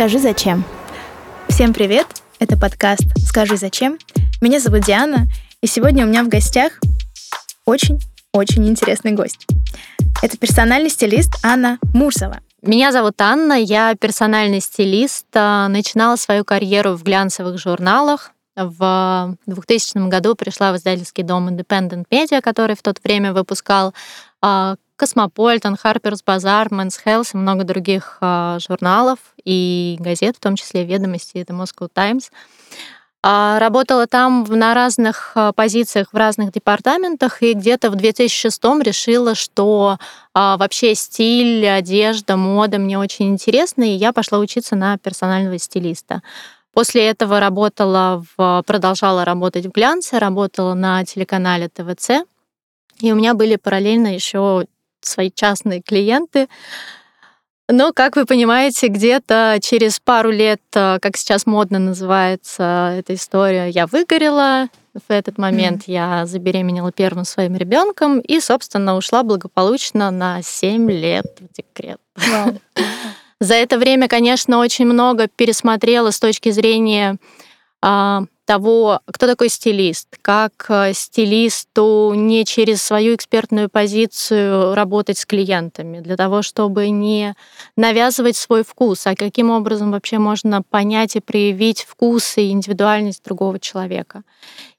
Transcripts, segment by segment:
Скажи зачем. Всем привет! Это подкаст «Скажи зачем». Меня зовут Диана, и сегодня у меня в гостях очень-очень интересный гость. Это персональный стилист Анна Мурзова. Меня зовут Анна, я персональный стилист. А, начинала свою карьеру в глянцевых журналах. В 2000 году пришла в издательский дом Independent Media, который в то время выпускал а, Cosmopolitan, Harper's Bazaar, Men's Health и много других а, журналов и газет, в том числе «Ведомости» и The Moscow Times. А, работала там на разных а, позициях, в разных департаментах, и где-то в 2006 решила, что вообще стиль, одежда, мода мне очень интересны, и я пошла учиться на персонального стилиста. После этого работала в, продолжала работать в глянце, работала на телеканале ТВЦ, и у меня были параллельно еще свои частные клиенты. Но, как вы понимаете, где-то через пару лет, э, как сейчас модно называется эта история, я выгорела. В этот момент mm. я забеременела первым своим ребенком и, собственно, ушла благополучно на 7 лет в декрет. Wow. За это время, конечно, очень много пересмотрела с точки зрения а, того, кто такой стилист, как э, стилисту не через свою экспертную позицию работать с клиентами, для того, чтобы не навязывать свой вкус, а каким образом вообще можно понять и проявить вкус и индивидуальность другого человека.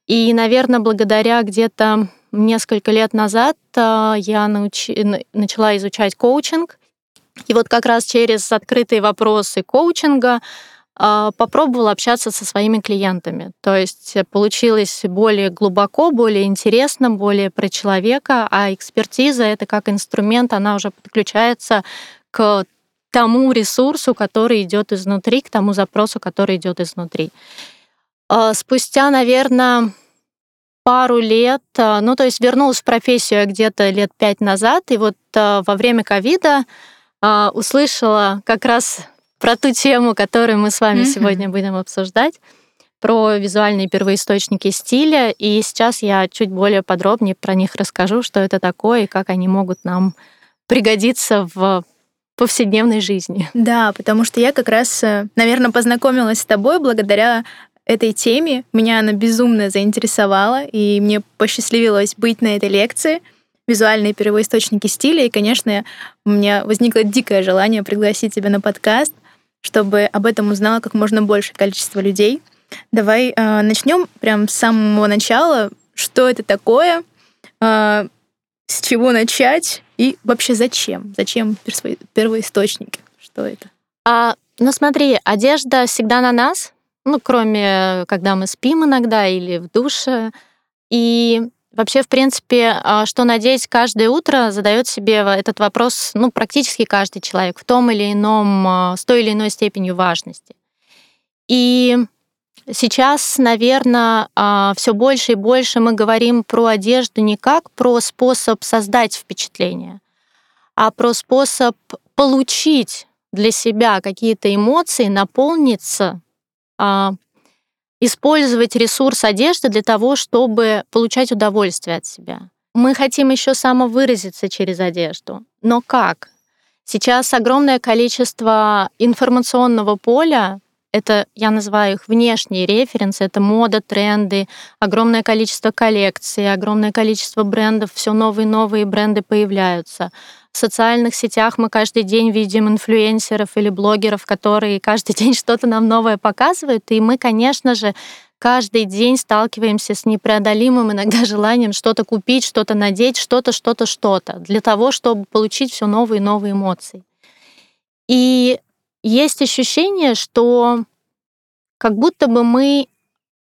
И, наверное, благодаря где-то несколько лет назад э, я научи... начала изучать коучинг. И вот как раз через открытые вопросы коучинга попробовала общаться со своими клиентами. То есть получилось более глубоко, более интересно, более про человека, а экспертиза это как инструмент, она уже подключается к тому ресурсу, который идет изнутри, к тому запросу, который идет изнутри. А, спустя, наверное, пару лет, а, ну то есть вернулась в профессию где-то лет пять назад, и вот во время ковида услышала как раз про ту тему, которую мы с вами mm-hmm. сегодня будем обсуждать, про визуальные первоисточники стиля. И сейчас я чуть более подробнее про них расскажу, что это такое и как они могут нам пригодиться в повседневной жизни. Да, потому что я как раз, э, наверное, познакомилась с тобой благодаря этой теме. Меня она безумно заинтересовала, и мне посчастливилось быть на этой лекции визуальные первоисточники стиля. И, конечно, у меня возникло дикое желание пригласить тебя на подкаст, чтобы об этом узнало как можно большее количество людей. Давай э, начнем прям с самого начала. Что это такое? Э, с чего начать? И вообще зачем? Зачем первоисточники? Что это? А, ну смотри, одежда всегда на нас, ну кроме когда мы спим иногда или в душе. И Вообще, в принципе, а, что надеть каждое утро, задает себе этот вопрос, ну, практически каждый человек в том или ином, а, с той или иной степенью важности. И сейчас, наверное, а, все больше и больше мы говорим про одежду не как про способ создать впечатление, а про способ получить для себя какие-то эмоции, наполниться использовать ресурс одежды для того, чтобы получать удовольствие от себя. Мы хотим еще самовыразиться через одежду. Но как? Сейчас огромное количество информационного поля, это я называю их внешние референсы, это мода, тренды, огромное количество коллекций, огромное количество брендов, все новые новые бренды появляются. В социальных сетях мы каждый день видим инфлюенсеров или блогеров, которые каждый день что-то нам новое показывают, и мы, конечно же, каждый день сталкиваемся с непреодолимым иногда желанием что-то купить, что-то надеть, что-то, что-то, что-то, для того, чтобы получить все новые и новые эмоции. И есть ощущение, что как будто бы мы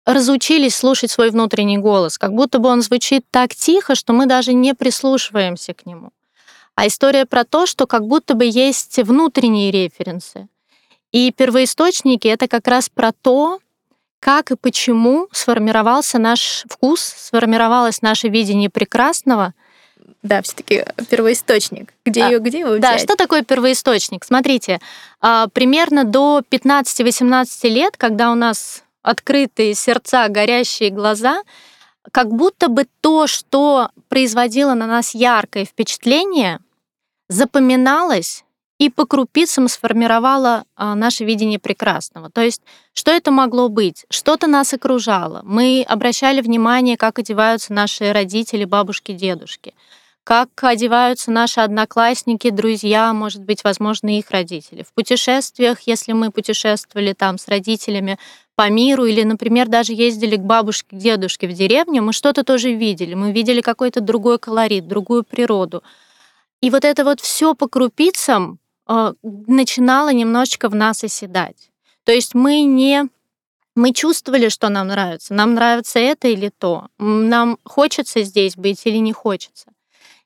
разучились слушать свой внутренний голос, как будто бы он звучит так тихо, что мы даже не прислушиваемся к нему а история про то, что как будто бы есть внутренние референсы. И первоисточники — это как раз про то, как и почему сформировался наш вкус, сформировалось наше видение прекрасного. Да, все-таки первоисточник. Где а, ее, где его взять? Да, что такое первоисточник? Смотрите, а, примерно до 15-18 лет, когда у нас открытые сердца, горящие глаза, как будто бы то, что производило на нас яркое впечатление, запоминалось и по крупицам сформировала а, наше видение прекрасного. То есть, что это могло быть? Что-то нас окружало. Мы обращали внимание, как одеваются наши родители, бабушки, дедушки, как одеваются наши одноклассники, друзья, может быть, возможно, их родители. В путешествиях, если мы путешествовали там с родителями по миру или, например, даже ездили к бабушке, к дедушке в деревню, мы что-то тоже видели. Мы видели какой-то другой колорит, другую природу. И вот это вот все по крупицам начинало немножечко в нас оседать. То есть мы не мы чувствовали, что нам нравится. Нам нравится это или то. Нам хочется здесь быть или не хочется.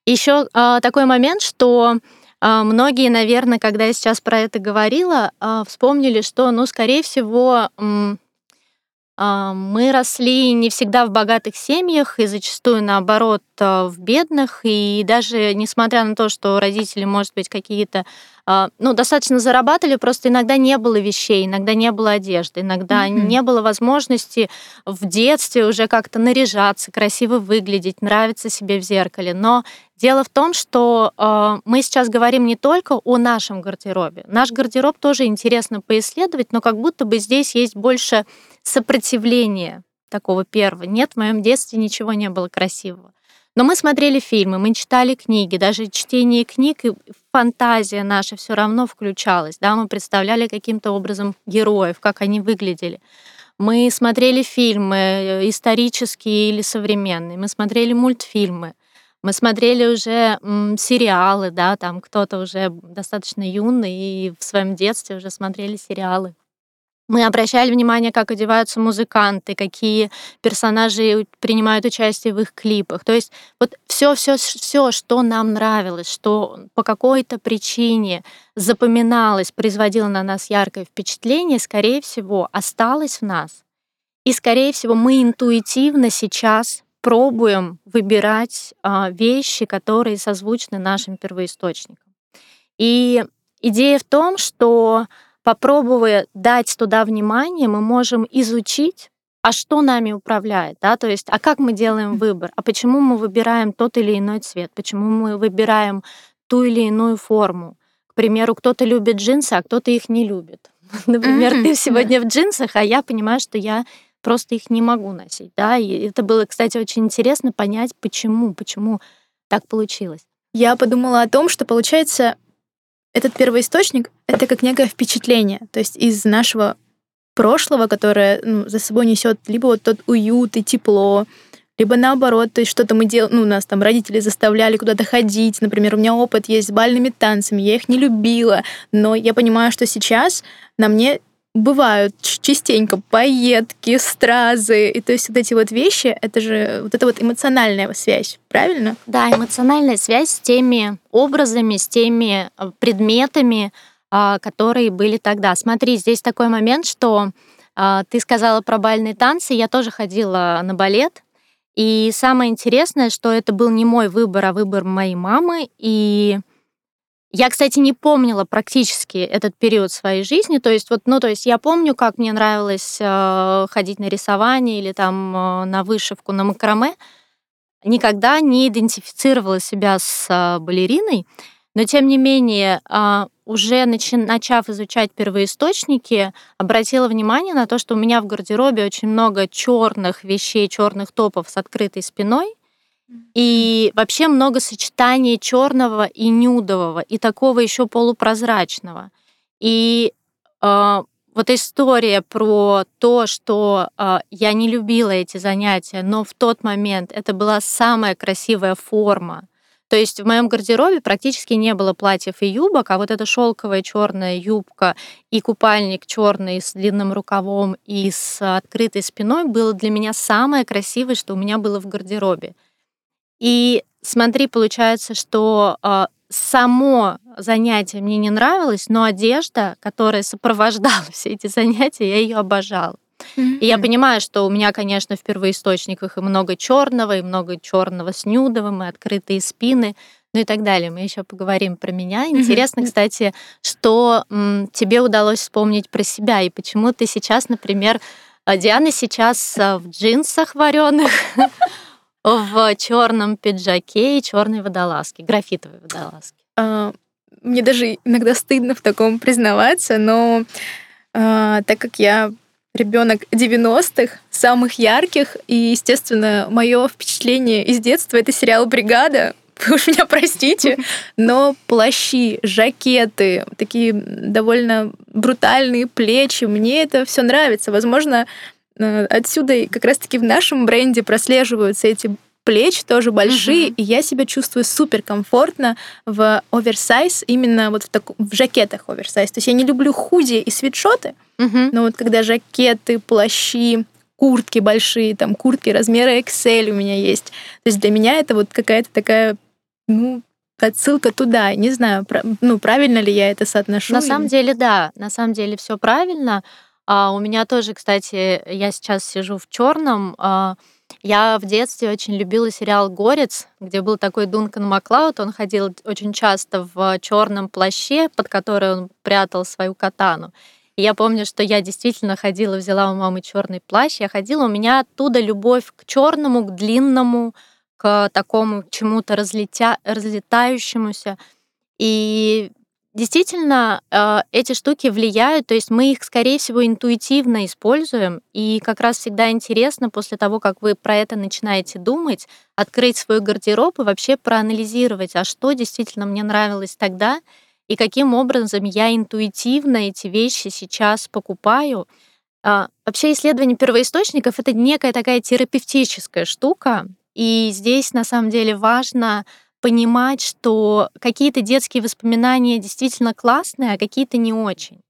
Еще э, а, такой момент, что э, многие, наверное, когда я сейчас про это говорила, э, вспомнили, что, ну, скорее всего, э, мы росли не всегда в богатых семьях и зачастую наоборот в бедных. И даже несмотря на то, что родители, может быть, какие-то а, ну, достаточно зарабатывали, просто иногда не было вещей, иногда не было одежды, иногда mm-hmm. не было возможности в детстве уже как-то наряжаться, красиво выглядеть, нравиться себе в зеркале. Но дело в том, что э, мы сейчас говорим не только о нашем гардеробе. Наш гардероб тоже интересно поисследовать, но как будто бы здесь есть больше сопротивления такого первого. Нет, в моем детстве ничего не было красивого. Но мы смотрели фильмы, мы читали книги, даже чтение книг и фантазия наша все равно включалась. Да? Мы представляли каким-то образом героев, как они выглядели. Мы смотрели фильмы э, исторические или современные, мы смотрели мультфильмы, мы смотрели уже м, сериалы, да, там кто-то уже достаточно юный и в своем детстве уже смотрели сериалы. Мы обращали внимание, как одеваются музыканты, какие персонажи принимают участие в их клипах. То есть вот все, все, все, что нам нравилось, что по какой-то причине запоминалось, производило на нас яркое впечатление, скорее всего, осталось в нас. И, скорее всего, мы интуитивно сейчас пробуем выбирать а, вещи, которые созвучны нашим первоисточникам. И идея в том, что попробуя дать туда внимание, мы можем изучить, а что нами управляет, да, то есть, а как мы делаем выбор, а почему мы выбираем тот или иной цвет, почему мы выбираем ту или иную форму. К примеру, кто-то любит джинсы, а кто-то их не любит. Например, ты сегодня в джинсах, а я понимаю, что я просто их не могу носить, да, и это было, кстати, очень интересно понять, почему, почему так получилось. Я подумала о том, что, получается, этот первоисточник — это как некое впечатление, то есть из нашего прошлого, которое ну, за собой несет либо вот тот уют и тепло, либо наоборот, то есть что-то мы делали, ну, нас там родители заставляли куда-то ходить. Например, у меня опыт есть с бальными танцами, я их не любила, но я понимаю, что сейчас на мне бывают частенько поедки, стразы, и то есть вот эти вот вещи, это же вот эта вот эмоциональная связь, правильно? Да, эмоциональная связь с теми образами, с теми э, предметами, а, которые были тогда. Смотри, здесь такой момент, что а, ты сказала про бальные танцы, я тоже ходила на балет, и самое интересное, что это был не мой выбор, а выбор моей мамы, и я, кстати, не помнила практически этот период своей жизни. То есть, вот, ну, то есть я помню, как мне нравилось э, ходить на рисование или там э, на вышивку, на макраме. Никогда не идентифицировала себя с э, балериной, но тем не менее, э, уже начи- начав изучать первоисточники, обратила внимание на то, что у меня в гардеробе очень много черных вещей, черных топов с открытой спиной и вообще много сочетаний черного и нюдового, и такого еще полупрозрачного. И э, вот история про то, что э, я не любила эти занятия, но в тот момент это была самая красивая форма. То есть в моем гардеробе практически не было платьев и юбок, а вот эта шелковая черная юбка и купальник черный с длинным рукавом и с открытой спиной было для меня самое красивое, что у меня было в гардеробе. И смотри, получается, что э, само занятие мне не нравилось, но одежда, которая сопровождала все эти занятия, я ее обожала. Mm-hmm. И я понимаю, что у меня, конечно, в первоисточниках и много черного, и много черного с нюдовым, и открытые спины, ну и так далее. Мы еще поговорим про меня. Интересно, mm-hmm. кстати, что м, тебе удалось вспомнить про себя, и почему ты сейчас, например, а, Диана сейчас а, в джинсах вареных, в черном пиджаке и черной водолазке, графитовой водолазке. А, мне даже иногда стыдно в таком признаваться, но э, так как я ребенок 90-х, самых ярких, и, естественно, мое впечатление из детства это сериал Бригада. Вы уж меня простите, но плащи, жакеты, такие довольно брутальные плечи, мне это все нравится. Возможно, отсюда как раз-таки в нашем бренде прослеживаются эти плечи тоже большие, угу. и я себя чувствую супер комфортно в оверсайз, именно вот в, так, в жакетах оверсайз. То есть я не люблю худи и свитшоты, угу. но вот когда жакеты, плащи, куртки большие, там куртки размера XL у меня есть. То есть для меня это вот какая-то такая, ну, отсылка туда. Не знаю, ну, правильно ли я это соотношу. На самом деле, да. На самом деле все правильно. А у меня тоже, кстати, я сейчас сижу в черном. А, я в детстве очень любила сериал «Горец», где был такой Дункан Маклауд. Он ходил очень часто в черном плаще, под который он прятал свою катану. И я помню, что я действительно ходила, взяла у мамы черный плащ. Я ходила, у меня оттуда любовь к черному, к длинному, к такому чему-то разлетя... разлетающемуся. И Действительно, э, эти штуки влияют, то есть мы их, скорее всего, интуитивно используем, и как раз всегда интересно после того, как вы про это начинаете думать, открыть свой гардероб и вообще проанализировать, а что действительно мне нравилось тогда, и каким образом я интуитивно эти вещи сейчас покупаю. А, вообще исследование первоисточников — это некая такая терапевтическая штука, и здесь на самом деле важно понимать, что какие-то детские воспоминания действительно классные, а какие-то не очень.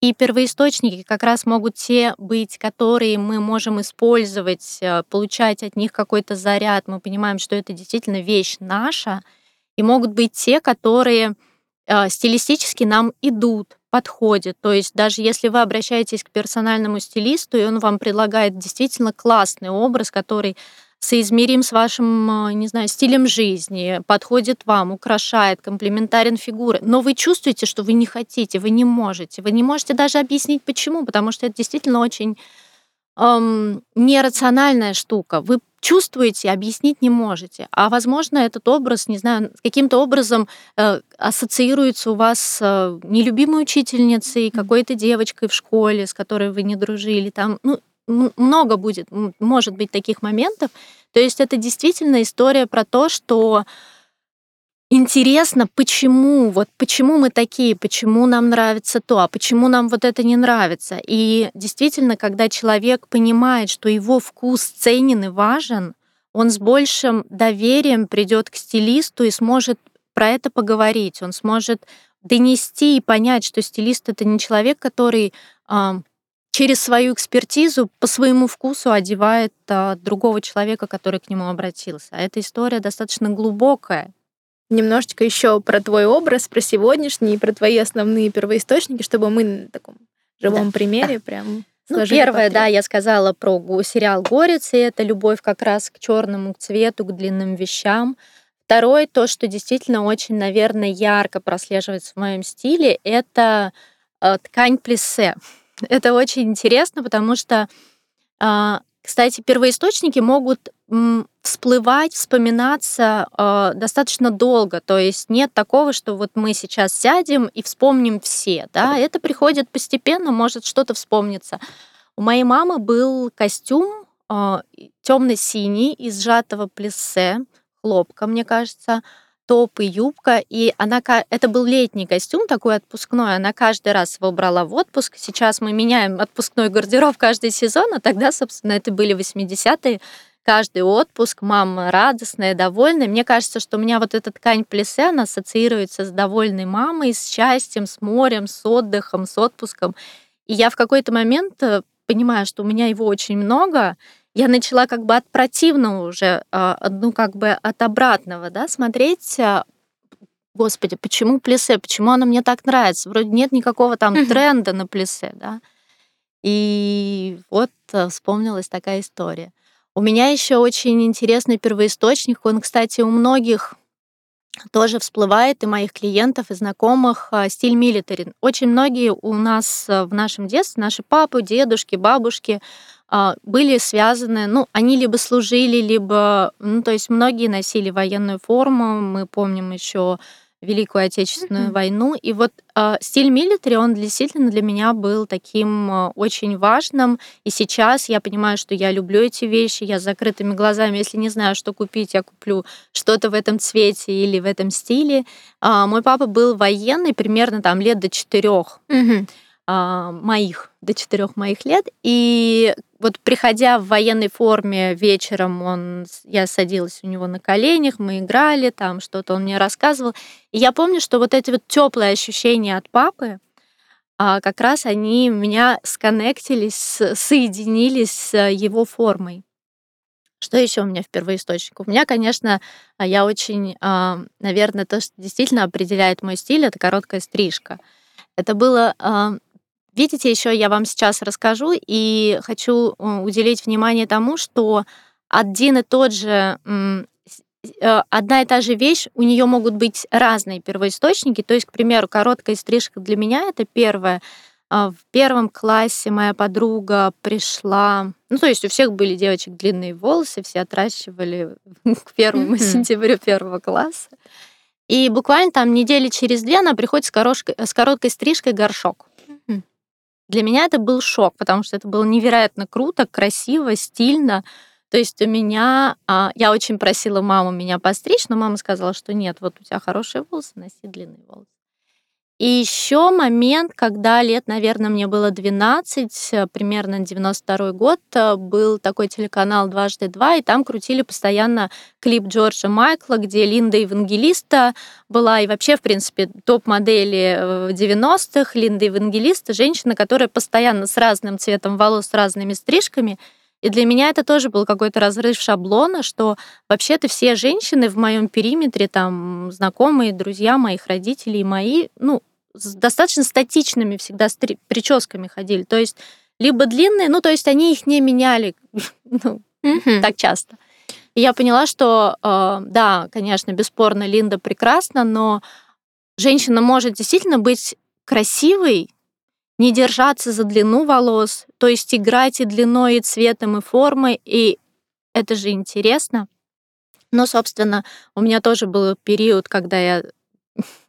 И первоисточники как раз могут те быть, которые мы можем использовать, э, получать от них какой-то заряд. Мы понимаем, что это действительно вещь наша. И могут быть те, которые э, стилистически нам идут, подходят. То есть даже если вы обращаетесь к персональному стилисту, и он вам предлагает действительно классный образ, который соизмерим с вашим, а, не знаю, стилем жизни, подходит вам, украшает, комплементарен фигуры, но вы чувствуете, что вы не хотите, вы не можете, вы не можете даже объяснить почему, потому что это действительно очень эм, нерациональная штука. Вы чувствуете, объяснить не можете. А возможно, этот образ, не знаю, каким-то образом э, ассоциируется у вас с э, нелюбимой учительницей, какой-то девочкой в школе, с которой вы не дружили. Там, ну, много будет, может быть, таких моментов. То есть это действительно история про то, что интересно, почему, вот почему мы такие, почему нам нравится то, а почему нам вот это не нравится. И действительно, когда человек понимает, что его вкус ценен и важен, он с большим доверием придет к стилисту и сможет про это поговорить, он сможет донести и понять, что стилист это не человек, который через свою экспертизу по своему вкусу одевает а, другого человека, который к нему обратился. А эта история достаточно глубокая. Немножечко еще про твой образ, про сегодняшний, про твои основные первоисточники, чтобы мы на таком живом да. примере прям ну, первое, портрет. да, я сказала про сериал «Горец», и это любовь как раз к черному к цвету, к длинным вещам. Второе, то, что действительно очень, наверное, ярко прослеживается в моем стиле, это э, ткань плиссе. Это очень интересно, потому что, а, кстати, первоисточники могут всплывать, вспоминаться э, достаточно долго. То есть нет такого, что вот мы сейчас сядем и вспомним все. Да? Это приходит постепенно, может что-то вспомниться. У моей мамы был костюм э, темно-синий из сжатого плессе, хлопка, мне кажется топ и юбка, и она, это был летний костюм такой отпускной, она каждый раз его брала в отпуск. Сейчас мы меняем отпускной гардероб каждый сезон, а тогда, собственно, это были 80-е, каждый отпуск, мама радостная, довольная. Мне кажется, что у меня вот эта ткань плесе, она ассоциируется с довольной мамой, с счастьем, с морем, с отдыхом, с отпуском. И я в какой-то момент э, понимаю, что у меня его очень много, я начала как бы от противного уже, ну как бы от обратного, да, смотреть, а, господи, почему плесе, почему оно мне так нравится? Вроде нет никакого там тренда на плесе, да. И вот э, вспомнилась такая история. У меня еще очень интересный первоисточник. Он, кстати, у многих тоже всплывает и моих клиентов, и знакомых а, стиль милитари. Очень многие у нас э, в нашем детстве, наши папы, дедушки, бабушки, а, были связаны, ну, они либо служили, либо, ну, то есть многие носили военную форму. Мы помним еще Великую Отечественную mm-hmm. войну. И вот э, стиль милитари, он действительно для меня был таким э, очень важным. И сейчас я понимаю, что я люблю эти вещи. Я с закрытыми глазами, если не знаю, что купить, я куплю что-то в этом цвете или в этом стиле. Э, мой папа был военный примерно там лет до четырех. Mm-hmm моих, до четырех моих лет. И вот приходя в военной форме вечером, он, я садилась у него на коленях, мы играли, там что-то он мне рассказывал. И я помню, что вот эти вот теплые ощущения от папы, а, как раз они меня сконнектились, соединились с его формой. Что еще у меня в первоисточнике? У меня, конечно, а, я очень, а, наверное, то, что действительно определяет мой стиль, это короткая стрижка. Это было Видите, еще я вам сейчас расскажу и хочу э, уделить внимание тому, что один и тот же э, одна и та же вещь, у нее могут быть разные первоисточники. То есть, к примеру, короткая стрижка для меня это первое. А, в первом классе моя подруга пришла, ну то есть у всех были девочек длинные волосы, все отращивали к первому mm-hmm. сентябрю первого класса. И буквально там недели через две она приходит с, корошкой, с короткой стрижкой горшок. Для меня это был шок, потому что это было невероятно круто, красиво, стильно. То есть у меня... А, я очень просила маму меня постричь, но мама сказала, что нет, вот у тебя хорошие волосы, носи длинные волосы. И еще момент, когда лет, наверное, мне было 12, э, примерно 92 год, э, был такой телеканал «Дважды два», и там крутили постоянно клип Джорджа Майкла, где Линда Евангелиста была, и вообще, в принципе, топ-модели 90-х, э, Линда Евангелиста, женщина, которая постоянно с разным цветом волос, с разными стрижками, и для меня это тоже был какой-то разрыв шаблона, что вообще-то все женщины в моем периметре, там, знакомые, друзья моих родителей, мои, ну, с достаточно статичными всегда стри- прическами ходили. То есть либо длинные, ну, то есть они их не меняли ну, mm-hmm. так часто. И я поняла, что, э, да, конечно, бесспорно, Линда прекрасна, но женщина может действительно быть красивой, не держаться за длину волос, то есть играть и длиной, и цветом, и формой, и это же интересно. Но, собственно, у меня тоже был период, когда я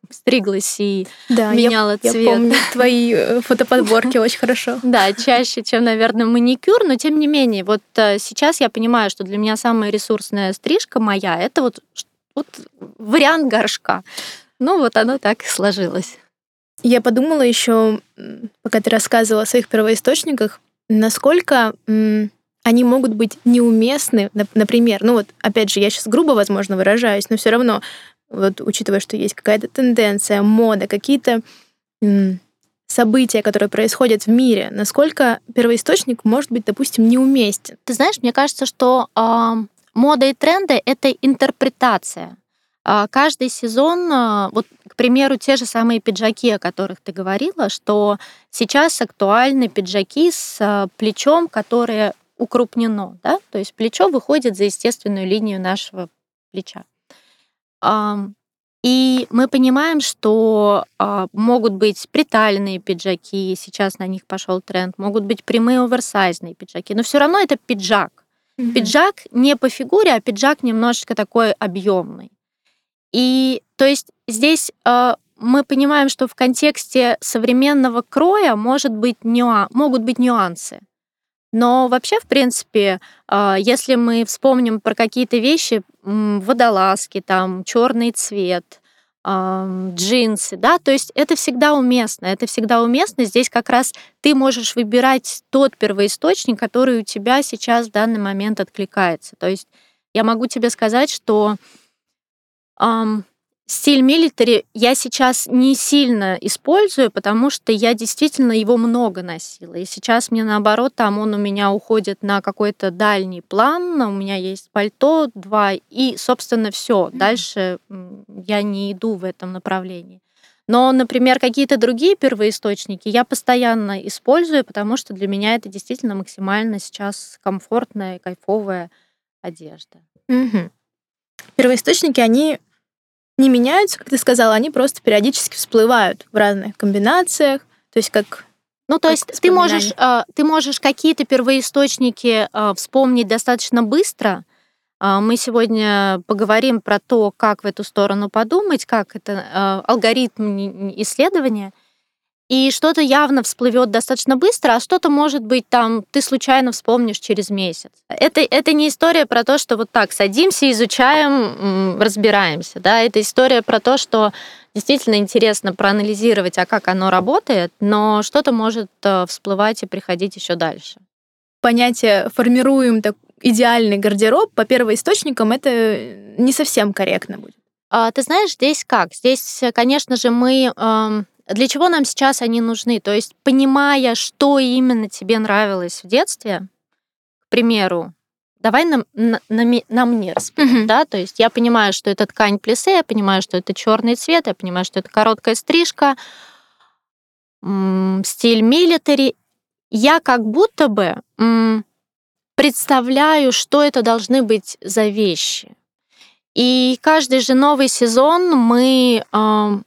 стриглась и да, меняла я, цвет. Я помню твои э, фотоподборки очень хорошо. Да, чаще, чем, наверное, маникюр, но тем не менее, вот э, сейчас я понимаю, что для меня самая ресурсная стрижка моя это вот, вот вариант горшка. Ну вот оно так и сложилось. Я подумала еще, пока ты рассказывала о своих первоисточниках, насколько они могут быть неуместны, например, ну вот, опять же, я сейчас грубо, возможно, выражаюсь, но все равно вот учитывая, что есть какая-то тенденция, мода, какие-то события, которые происходят в мире, насколько первоисточник может быть, допустим, неуместен? Ты знаешь, мне кажется, что э, мода и тренды — это интерпретация. Э, каждый сезон, э, вот, к примеру, те же самые пиджаки, о которых ты говорила, что сейчас актуальны пиджаки с э, плечом, которое укрупнено, да, то есть плечо выходит за естественную линию нашего плеча. И мы понимаем, что а, могут быть приталенные пиджаки, сейчас на них пошел тренд, могут быть прямые оверсайзные пиджаки, но все равно это пиджак. Mm-hmm. Пиджак не по фигуре, а пиджак немножечко такой объемный. И то есть здесь э, мы понимаем, что в контексте современного кроя может быть нюа- могут быть нюансы. Но вообще, в принципе, а, если мы вспомним про какие-то вещи, водолазки, там, черный цвет, джинсы, да, то есть это всегда уместно, это всегда уместно. Здесь как раз ты можешь выбирать тот первоисточник, который у тебя сейчас в данный момент откликается. То есть я могу тебе сказать, что Стиль милитари я сейчас не сильно использую, потому что я действительно его много носила. И сейчас мне наоборот, там он у меня уходит на какой-то дальний план. У меня есть пальто, два, и, собственно, все. Дальше я не иду в этом направлении. Но, например, какие-то другие первоисточники я постоянно использую, потому что для меня это действительно максимально сейчас комфортная, кайфовая одежда. Угу. Первоисточники, они не меняются, как ты сказала, они просто периодически всплывают в разных комбинациях, то есть как ну, то есть ты можешь, э, ты можешь какие-то первоисточники э, вспомнить достаточно быстро, А, мы сегодня поговорим про то, как в эту сторону подумать, как это а, алгоритм исследования. И что-то явно всплывет достаточно быстро, а что-то, может быть, там ты случайно вспомнишь через месяц. Это, это не история про то, что вот так садимся, изучаем, разбираемся. Да? Это история про то, что действительно интересно проанализировать, а как оно работает, но что-то может э, всплывать и приходить еще дальше. Понятие формируем так, идеальный гардероб по первоисточникам это не совсем корректно будет. А, ты знаешь, здесь как? Здесь, конечно же, мы эм, для чего нам сейчас они нужны? То есть, понимая, что именно тебе нравилось в детстве, к примеру, давай на, на, на, на мне распилим, uh-huh. да, то есть я понимаю, что это ткань плесе, я понимаю, что это черный цвет, я понимаю, что это короткая стрижка, м- стиль милитари. Я как будто бы м- представляю, что это должны быть за вещи. И каждый же новый сезон мы э,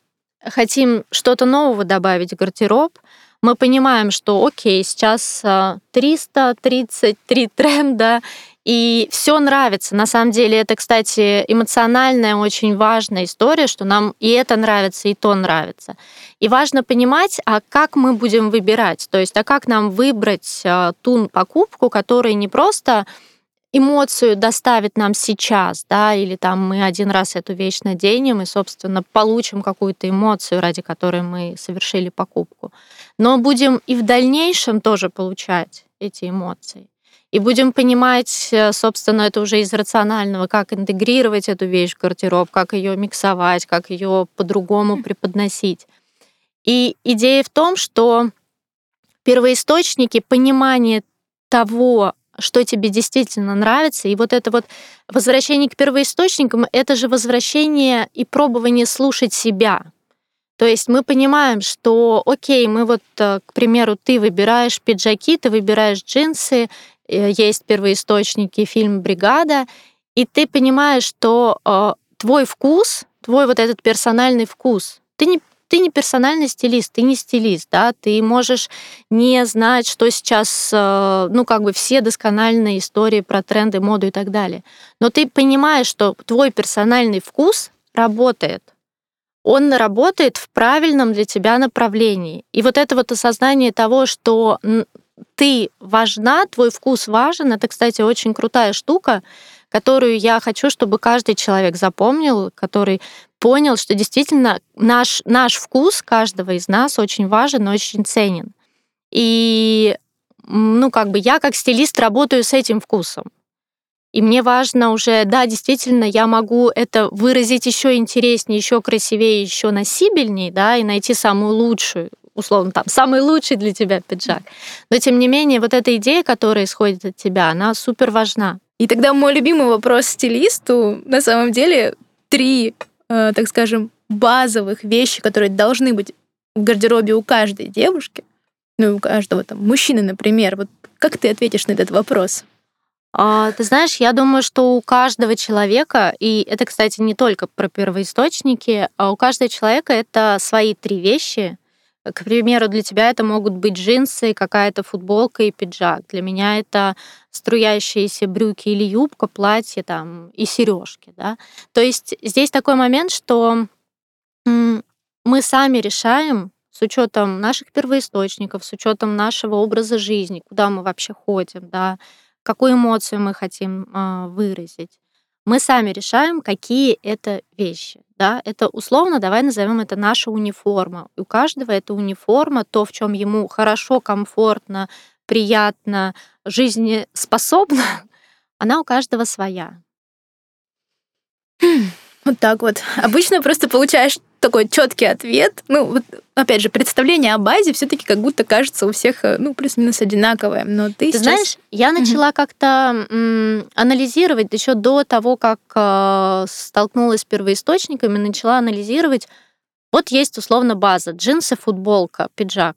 хотим что-то нового добавить в гардероб, мы понимаем, что окей, сейчас 333 а, тренда, и все нравится. На самом деле это, кстати, эмоциональная, очень важная история, что нам и это нравится, и то нравится. И важно понимать, а как мы будем выбирать, то есть, а как нам выбрать а, ту покупку, которая не просто эмоцию доставит нам сейчас, да, или там мы один раз эту вещь наденем и, собственно, получим какую-то эмоцию, ради которой мы совершили покупку. Но будем и в дальнейшем тоже получать эти эмоции. И будем понимать, э, собственно, это уже из рационального, как интегрировать эту вещь в гардероб, как ее миксовать, как ее по-другому преподносить. И идея в том, что первоисточники, понимание того, что тебе действительно нравится. И вот это вот возвращение к первоисточникам, это же возвращение и пробование слушать себя. То есть мы понимаем, что, окей, мы вот, э, к примеру, ты выбираешь пиджаки, ты выбираешь джинсы, э, есть первоисточники, фильм «Бригада», и ты понимаешь, что э, твой вкус, твой вот этот персональный вкус, ты не ты не персональный стилист, ты не стилист, да, ты можешь не знать, что сейчас, э, ну, как бы все доскональные истории про тренды, моду и так далее. Но ты понимаешь, что твой персональный вкус работает. Он работает в правильном для тебя направлении. И вот это вот осознание того, что ты важна, твой вкус важен, это, кстати, очень крутая штука, которую я хочу, чтобы каждый человек запомнил, который понял, что действительно наш, наш вкус каждого из нас очень важен, очень ценен. И, ну, как бы я как стилист работаю с этим вкусом. И мне важно уже, да, действительно, я могу это выразить еще интереснее, еще красивее, еще носибельнее, да, и найти самую лучшую, условно, там, самый лучший для тебя пиджак. Но, тем не менее, вот эта идея, которая исходит от тебя, она супер важна. И тогда мой любимый вопрос стилисту, на самом деле, три Э, так скажем, базовых вещей, которые должны быть в гардеробе у каждой девушки, ну и у каждого там мужчины, например. Вот как ты ответишь на этот вопрос? А, ты знаешь, я думаю, что у каждого человека, и это, кстати, не только про первоисточники, а у каждого человека это свои три вещи, к примеру, для тебя это могут быть джинсы, какая-то футболка и пиджак. Для меня это струящиеся брюки или юбка, платье там и сережки. Да? То есть здесь такой момент, что мы сами решаем с учетом наших первоисточников, с учетом нашего образа жизни, куда мы вообще ходим, да, какую эмоцию мы хотим э, выразить. Мы сами решаем, какие это вещи да, это условно, давай назовем это наша униформа. У каждого это униформа, то, в чем ему хорошо, комфортно, приятно, жизнеспособно, она у каждого своя. Вот так вот. Обычно просто получаешь такой четкий ответ. Ну, вот, опять же, представление о базе все-таки как будто кажется у всех, э, ну, плюс-минус одинаковое. Но ты, ты сейчас... знаешь, я начала угу. как-то м, анализировать еще до того, как э, столкнулась с первоисточниками, начала анализировать. Вот есть условно база: джинсы, футболка, пиджак.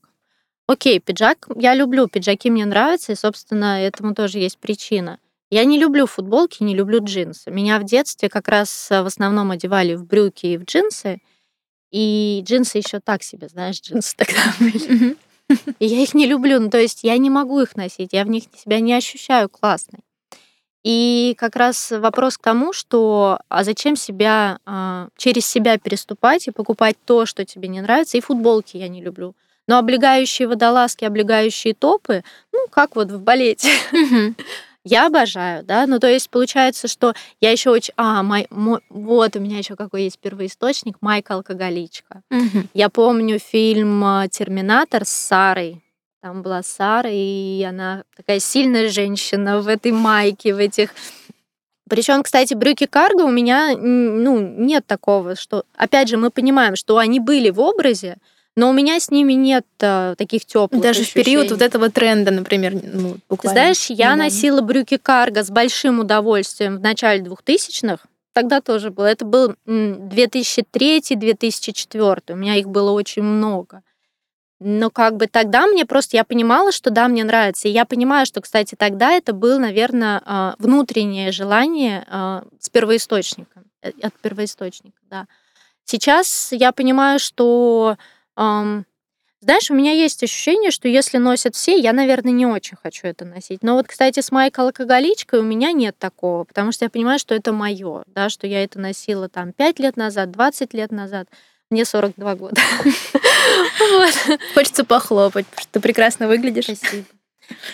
Окей, пиджак, я люблю, пиджаки мне нравятся, и, собственно, этому тоже есть причина. Я не люблю футболки, не люблю джинсы. Меня в детстве как раз э, в основном одевали в брюки и в джинсы. И джинсы еще так себе, знаешь, джинсы тогда были. И я их не люблю, ну то есть я не могу их носить, я в них себя не ощущаю классной. И как раз вопрос к тому, что а зачем себя а, через себя переступать и покупать то, что тебе не нравится. И футболки я не люблю. Но облегающие водолазки, облегающие топы, ну, как вот в балете. Я обожаю, да. Ну, то есть получается, что я еще очень... А, мой, мой... вот у меня еще какой есть первоисточник, Майка алкоголичка. Я помню фильм а, Терминатор с Сарой там была Сара, и она такая сильная женщина в этой майке, в этих причем, кстати, брюки карго у меня ну, нет такого, что, опять же, мы понимаем, что они были в образе, но у меня с ними нет а, таких теплых. Даже ощущений. в период вот этого тренда, например, ну, буквально. Знаешь, я носила брюки карго с большим удовольствием в начале 2000-х. Тогда тоже было. Это был 2003-2004. У меня их было очень много. Но как бы тогда мне просто, я понимала, что да, мне нравится. И я понимаю, что, кстати, тогда это было, наверное, а, внутреннее желание а, с первоисточника, э, от первоисточника, да. Сейчас я понимаю, что, знаешь, у меня есть ощущение, что если носят все, я, наверное, не очень хочу это носить. Но вот, кстати, с Майкой алкоголичкой у меня нет такого, потому что я понимаю, что это мое, да, что я это носила там 5 лет назад, 20 лет назад. Мне 42 года. Хочется похлопать, потому что ты прекрасно выглядишь. Спасибо.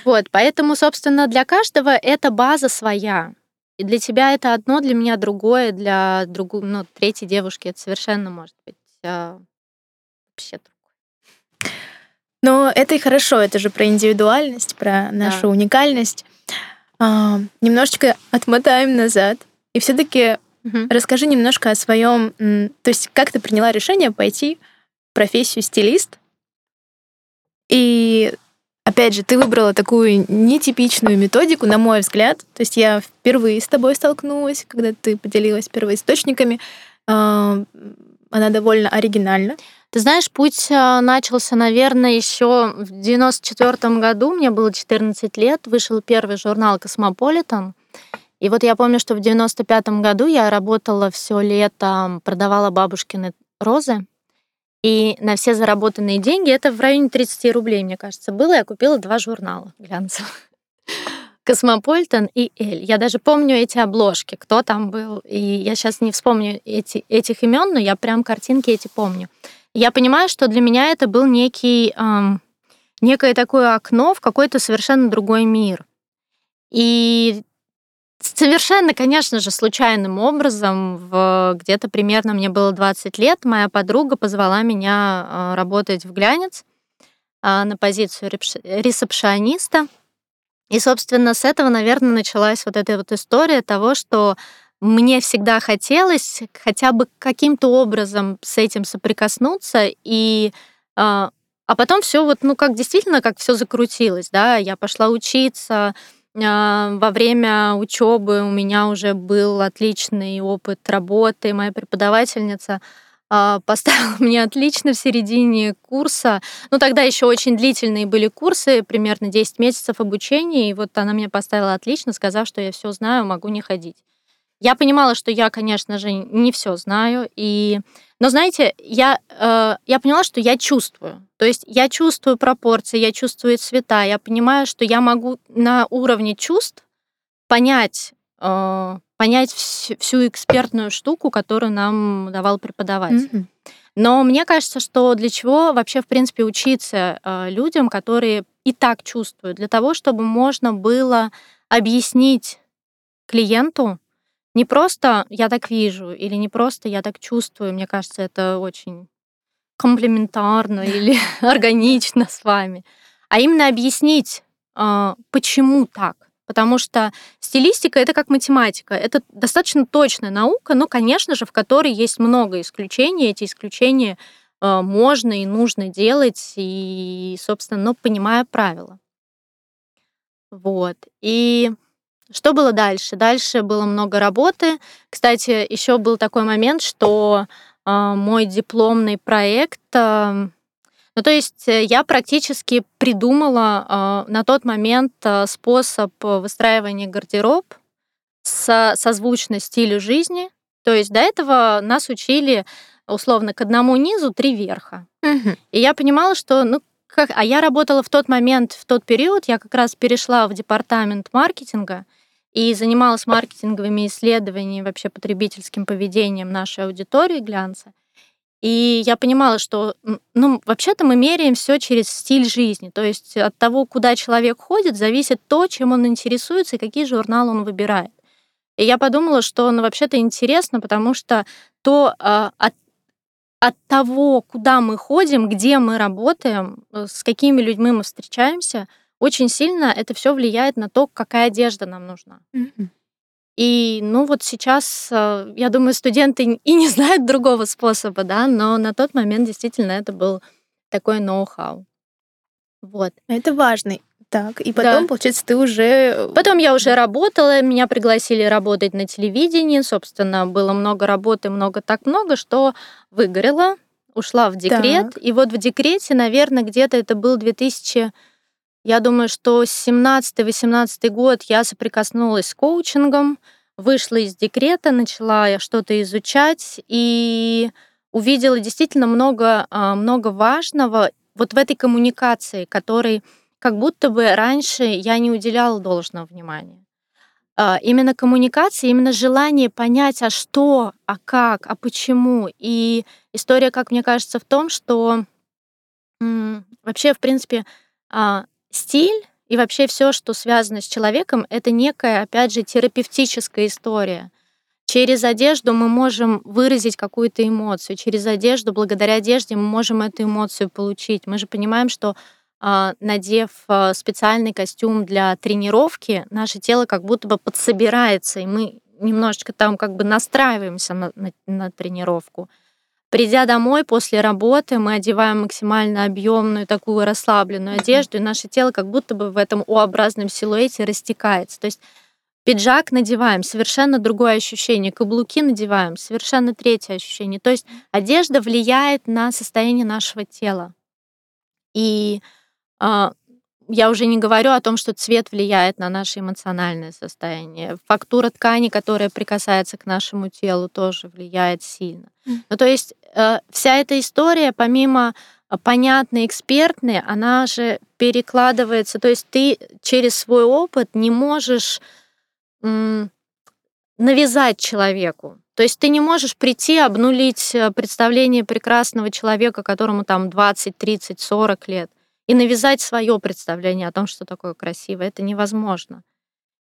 Вот, поэтому, собственно, для каждого это база своя. И для тебя это одно, для меня другое, для другой, ну, третьей девушки это совершенно может быть а, вообще другое. Но это и хорошо, это же про индивидуальность, про нашу да. уникальность. А, немножечко отмотаем назад. И все-таки Угу. Расскажи немножко о своем, то есть как ты приняла решение пойти в профессию стилист. И опять же, ты выбрала такую нетипичную методику, на мой взгляд. То есть я впервые с тобой столкнулась, когда ты поделилась первоисточниками. Она довольно оригинальна. Ты знаешь, путь а, начался, наверное, еще в 94 году. Мне было 14 лет. Вышел первый журнал «Cosmopolitan». И вот я помню, что в 95-м году я работала все лето, продавала бабушкины розы. И на все заработанные деньги, это в районе 30 рублей, мне кажется, было, я купила два журнала глянцевых. Космополитен и Elle. Я даже помню эти обложки, кто там был. И я сейчас не вспомню эти, этих имен, но я прям картинки эти помню. Я понимаю, что для меня это был некий, эм, некое такое окно в какой-то совершенно другой мир. И Совершенно, конечно же, случайным образом, в, где-то примерно мне было 20 лет, моя подруга позвала меня а, работать в глянец а, на позицию ресепшиониста. И, собственно, с этого, наверное, началась вот эта вот история того, что мне всегда хотелось хотя бы каким-то образом с этим соприкоснуться и а, а потом все вот, ну, как действительно, как все закрутилось, да, я пошла учиться, а, во время учебы у меня уже был отличный опыт работы. Моя преподавательница а, поставила мне отлично в середине курса. Ну, тогда еще очень длительные были курсы, примерно 10 месяцев обучения, и вот она мне поставила отлично, сказав, что я все знаю, могу не ходить. Я понимала, что я, конечно же, не все знаю, и... но знаете, я, э, я поняла, что я чувствую. То есть я чувствую пропорции, я чувствую цвета, я понимаю, что я могу на уровне чувств понять, э, понять вс- всю экспертную штуку, которую нам давал преподаватель. Mm-hmm. Но мне кажется, что для чего вообще, в принципе, учиться э, людям, которые и так чувствуют, для того, чтобы можно было объяснить клиенту, не просто я так вижу или не просто я так чувствую, мне кажется, это очень комплементарно или органично с вами, а именно объяснить, а, почему так. Потому что стилистика это как математика. Это достаточно точная наука, но, конечно же, в которой есть много исключений. Эти исключения а, можно и нужно делать, и, собственно, но понимая правила. Вот. И что было дальше? Дальше было много работы. Кстати, еще был такой момент, что э, мой дипломный проект, э, ну то есть э, я практически придумала э, на тот момент э, способ выстраивания гардероб со, созвучно стилю жизни. То есть до этого нас учили условно к одному низу три верха. Угу. И я понимала, что ну как, а я работала в тот момент, в тот период, я как раз перешла в департамент маркетинга, и занималась маркетинговыми исследованиями, вообще потребительским поведением нашей аудитории глянца. И я понимала, что, ну, вообще-то мы меряем все через стиль жизни. То есть от того, куда человек ходит, зависит то, чем он интересуется и какие журналы он выбирает. И я подумала, что, ну, вообще-то интересно, потому что то а, от, от того, куда мы ходим, где мы работаем, э, с какими людьми мы встречаемся, очень сильно это все влияет на то, какая одежда нам нужна. Mm-hmm. И, ну, вот сейчас, э, я думаю, студенты и не знают другого способа, да, но на тот момент действительно это был такой ноу-хау. Вот. Это важно. Так, и потом, да. получается, ты уже... Э, потом я уже работала, меня пригласили работать на телевидении, собственно, было много работы, много так много, что выгорела, ушла в декрет, так. и вот в декрете, наверное, где-то это был 2000 я думаю, что 17-18 год я соприкоснулась с коучингом, вышла из декрета, начала что-то изучать и увидела действительно много, а, много важного вот в этой коммуникации, которой как будто бы раньше я не уделяла должного внимания. А, именно коммуникация, именно желание понять, а что, а как, а почему. И история, как мне кажется, в том, что вообще, в принципе, а, стиль и вообще все, что связано с человеком, это некая, опять же, терапевтическая история. Через одежду мы можем выразить какую-то эмоцию. Через одежду, благодаря одежде, мы можем эту эмоцию получить. Мы же понимаем, что а, надев а, специальный костюм для тренировки, наше тело как будто бы подсобирается, и мы немножечко там как бы настраиваемся на, на, на тренировку. Придя домой после работы, мы одеваем максимально объемную такую расслабленную одежду, и наше тело как будто бы в этом У-образном силуэте растекается. То есть пиджак надеваем, совершенно другое ощущение, каблуки надеваем, совершенно третье ощущение. То есть одежда влияет на состояние нашего тела. И э, я уже не говорю о том, что цвет влияет на наше эмоциональное состояние. Фактура ткани, которая прикасается к нашему телу, тоже влияет сильно. Mm. Ну, то есть э, вся эта история, помимо э, понятной, экспертной, она же перекладывается. То есть ты через свой опыт не можешь м, навязать человеку. То есть ты не можешь прийти, обнулить э, представление прекрасного человека, которому там 20, 30, 40 лет и навязать свое представление о том, что такое красиво. Это невозможно.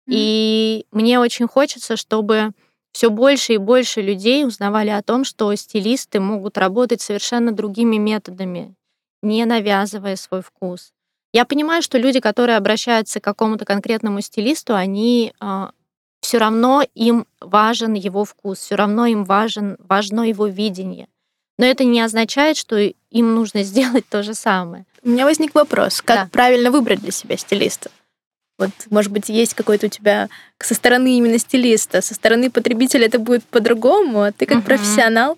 Mm. И мне очень хочется, чтобы все больше и больше людей узнавали о том, что стилисты могут работать совершенно другими методами, не навязывая свой вкус. Я понимаю, что люди, которые обращаются к какому-то конкретному стилисту, они э, а, все равно им важен его вкус, все равно им важен, важно его видение. Но это не означает, что им нужно сделать то же самое. У меня возник вопрос, как да. правильно выбрать для себя стилиста? Вот, может быть, есть какой-то у тебя со стороны именно стилиста, со стороны потребителя это будет по-другому, а ты как угу. профессионал.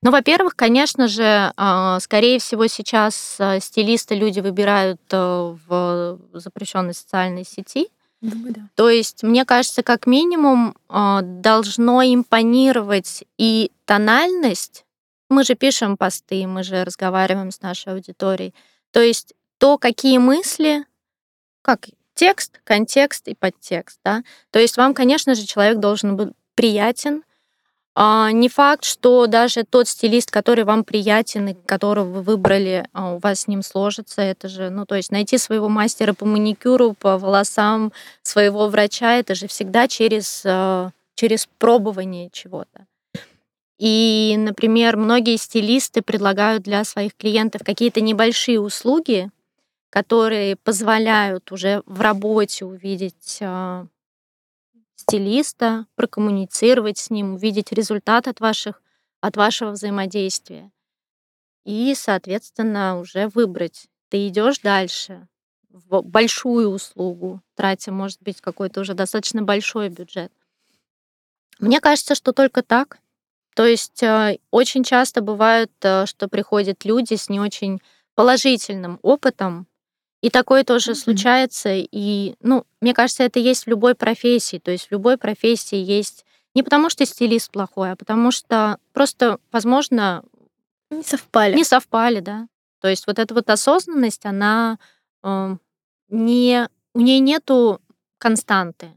Ну, во-первых, конечно же, а, скорее всего, сейчас а, стилиста люди выбирают э, в запрещенной социальной сети. Думаю, да. То есть, мне кажется, как минимум а, должно импонировать и тональность мы же пишем посты, мы же разговариваем с нашей аудиторией. То есть то, какие мысли, как текст, контекст и подтекст, да. То есть вам, конечно же, человек должен быть приятен. А, не факт, что даже тот стилист, который вам приятен и которого вы выбрали, а, у вас с ним сложится. Это же, ну, то есть найти своего мастера по маникюру, по волосам, своего врача, это же всегда через, а, через пробование чего-то. И, например, многие стилисты предлагают для своих клиентов какие-то небольшие услуги, которые позволяют уже в работе увидеть э, стилиста, прокоммуницировать с ним, увидеть результат от, ваших, от вашего взаимодействия. И, соответственно, уже выбрать. Ты идешь дальше в большую услугу, тратя, может быть, какой-то уже достаточно большой бюджет. Мне кажется, что только так то есть э, очень часто бывает, э, что приходят люди с не очень положительным опытом, и такое тоже mm-hmm. случается. И, ну, мне кажется, это есть в любой профессии. То есть в любой профессии есть не потому, что стилист плохой, а потому что просто, возможно, не совпали. Не совпали, да. То есть вот эта вот осознанность, она э, не, у нее нету константы.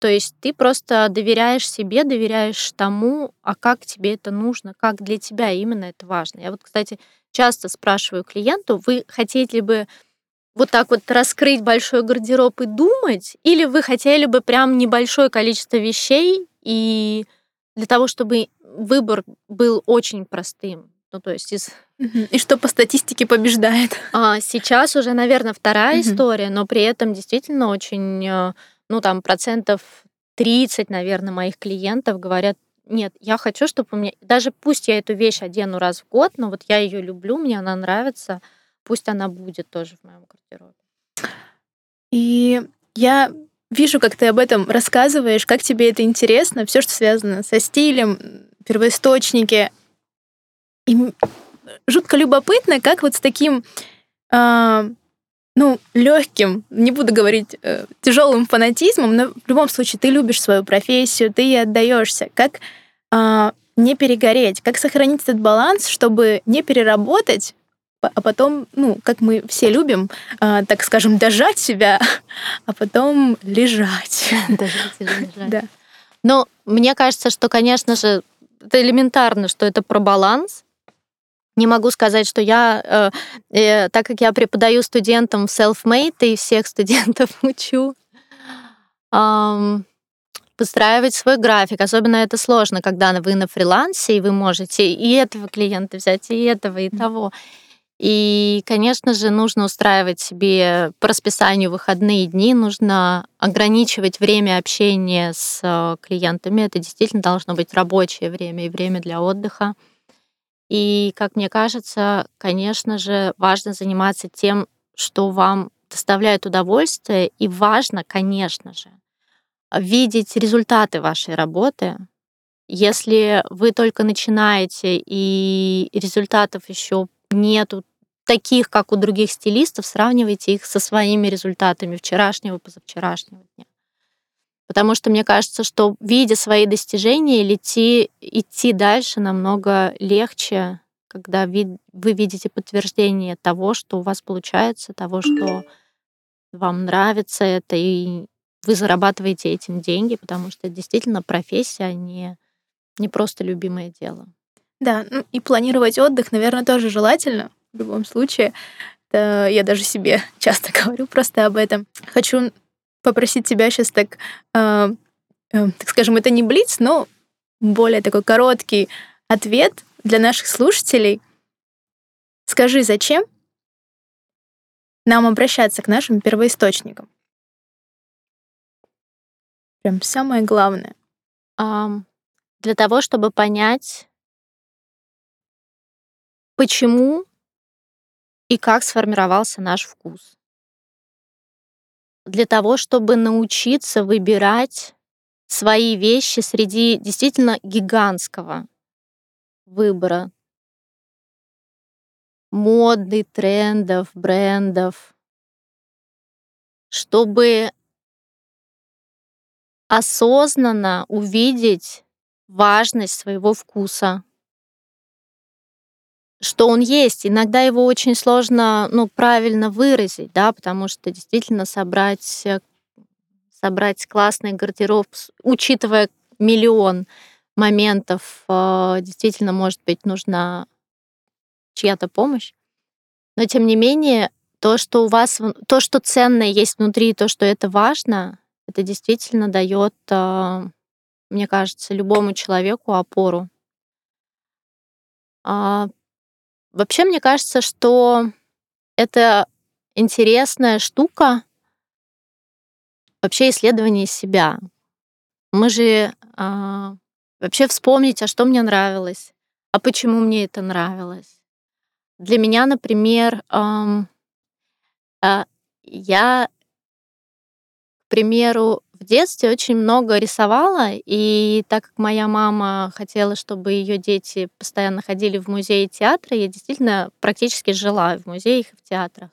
То есть ты просто доверяешь себе, доверяешь тому, а как тебе это нужно, как для тебя именно это важно. Я вот, кстати, часто спрашиваю клиенту, вы хотели бы вот так вот раскрыть большой гардероб и думать, или вы хотели бы прям небольшое количество вещей и для того, чтобы выбор был очень простым. Ну, то есть из... И что по статистике побеждает? А, сейчас уже, наверное, вторая история, но при этом действительно очень э, ну, там, процентов 30, наверное, моих клиентов говорят, нет, я хочу, чтобы у меня, даже пусть я эту вещь одену раз в год, но вот я ее люблю, мне она нравится, пусть она будет тоже в моем гардеробе. И я вижу, как ты об этом рассказываешь, как тебе это интересно, все, что связано со стилем, первоисточники. И жутко любопытно, как вот с таким э, ну, легким, не буду говорить э, тяжелым фанатизмом, но в любом случае ты любишь свою профессию, ты ей отдаешься. Как э, не перегореть, как сохранить этот баланс, чтобы не переработать, а потом, ну, как мы все любим, э, так скажем, дожать себя, а потом лежать. Дожать или лежать. Да. Но мне кажется, что, конечно же, это элементарно, что это про баланс, не могу сказать, что я, э, э, так как я преподаю студентам self-made и всех студентов учу э, выстраивать свой график. Особенно это сложно, когда вы на фрилансе, и вы можете и этого клиента взять, и этого, и того. И, конечно же, нужно устраивать себе по расписанию выходные дни, нужно ограничивать время общения с э, клиентами. Это действительно должно быть рабочее время и время для отдыха. И, как мне кажется, конечно же, важно заниматься тем, что вам доставляет удовольствие, и важно, конечно же, видеть результаты вашей работы. Если вы только начинаете и результатов еще нету таких, как у других стилистов, сравнивайте их со своими результатами вчерашнего, позавчерашнего дня. Потому что мне кажется, что видя свои достижения, идти, идти дальше намного легче, когда вы, вы видите подтверждение того, что у вас получается, того, что вам нравится это, и вы зарабатываете этим деньги, потому что это действительно профессия, а не, не просто любимое дело. Да, ну и планировать отдых, наверное, тоже желательно в любом случае. Это я даже себе часто говорю просто об этом. Хочу попросить тебя сейчас так, э, э, так скажем, это не блиц, но более такой короткий ответ для наших слушателей. Скажи, зачем нам обращаться к нашим первоисточникам? Прям самое главное. Um, для того, чтобы понять, почему и как сформировался наш вкус для того, чтобы научиться выбирать свои вещи среди действительно гигантского выбора. Моды, трендов, брендов, чтобы осознанно увидеть важность своего вкуса, что он есть. Иногда его очень сложно ну, правильно выразить, да, потому что действительно собрать, э, собрать классный гардероб, учитывая миллион моментов, э, действительно, может быть, нужна чья-то помощь. Но тем не менее, то, что у вас, то, что ценное есть внутри, то, что это важно, это действительно дает, э, мне кажется, любому человеку опору. А, Вообще, мне кажется, что это интересная штука, вообще исследование себя. Мы же а, вообще вспомнить, а что мне нравилось, а почему мне это нравилось. Для меня, например, а, я, к примеру, в детстве очень много рисовала, и так как моя мама хотела, чтобы ее дети постоянно ходили в музеи и театры, я действительно практически жила в музеях и в театрах.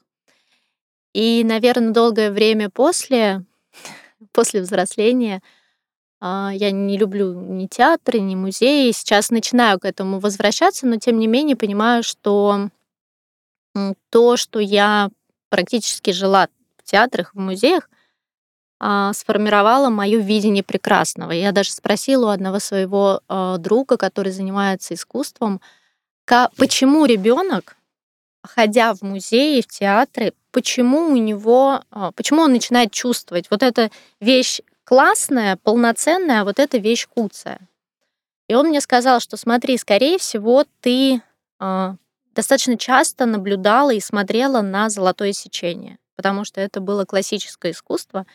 И, наверное, долгое время после, после взросления а, я не люблю ни театры, ни музеи. Сейчас начинаю к этому возвращаться, но тем не менее понимаю, что то, что я практически жила в театрах, в музеях, а, сформировало мое видение прекрасного. Я даже спросила у одного своего а, друга, который занимается искусством, почему ребенок, ходя в музеи, в театры, почему у него, а, почему он начинает чувствовать вот эта вещь классная, полноценная, а вот эта вещь куцая. И он мне сказал, что смотри, скорее всего, ты достаточно часто наблюдала и смотрела на золотое сечение, потому что это было классическое искусство,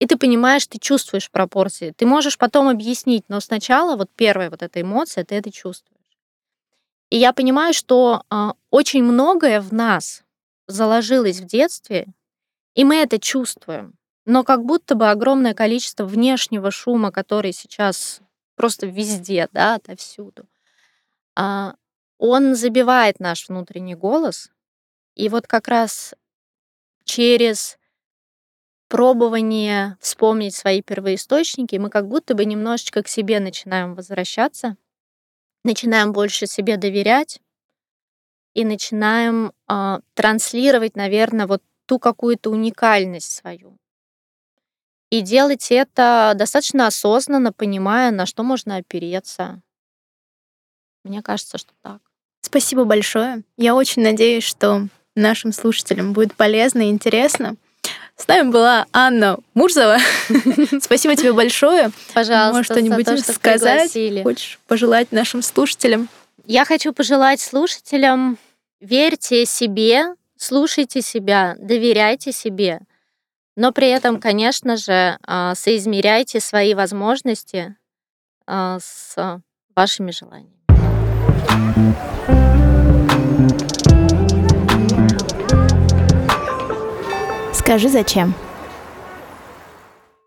и ты понимаешь, ты чувствуешь пропорции. Ты можешь потом объяснить, но сначала вот первая вот эта эмоция, ты это чувствуешь. И я понимаю, что э, очень многое в нас заложилось в детстве, и мы это чувствуем. Но как будто бы огромное количество внешнего шума, который сейчас просто везде, да, отовсюду, э, он забивает наш внутренний голос. И вот как раз через пробование вспомнить свои первоисточники, мы как будто бы немножечко к себе начинаем возвращаться, начинаем больше себе доверять и начинаем э, транслировать, наверное, вот ту какую-то уникальность свою. И делать это достаточно осознанно, понимая, на что можно опереться. Мне кажется, что так. Спасибо большое. Я очень надеюсь, что нашим слушателям будет полезно и интересно. С нами была Анна Мурзова. Спасибо тебе большое. Пожалуйста, Может, что-нибудь то, что сказать? Пригласили. Хочешь пожелать нашим слушателям? Я хочу пожелать слушателям верьте себе, слушайте себя, доверяйте себе, но при этом, конечно же, а, соизмеряйте свои возможности а, с вашими желаниями. Скажи, зачем?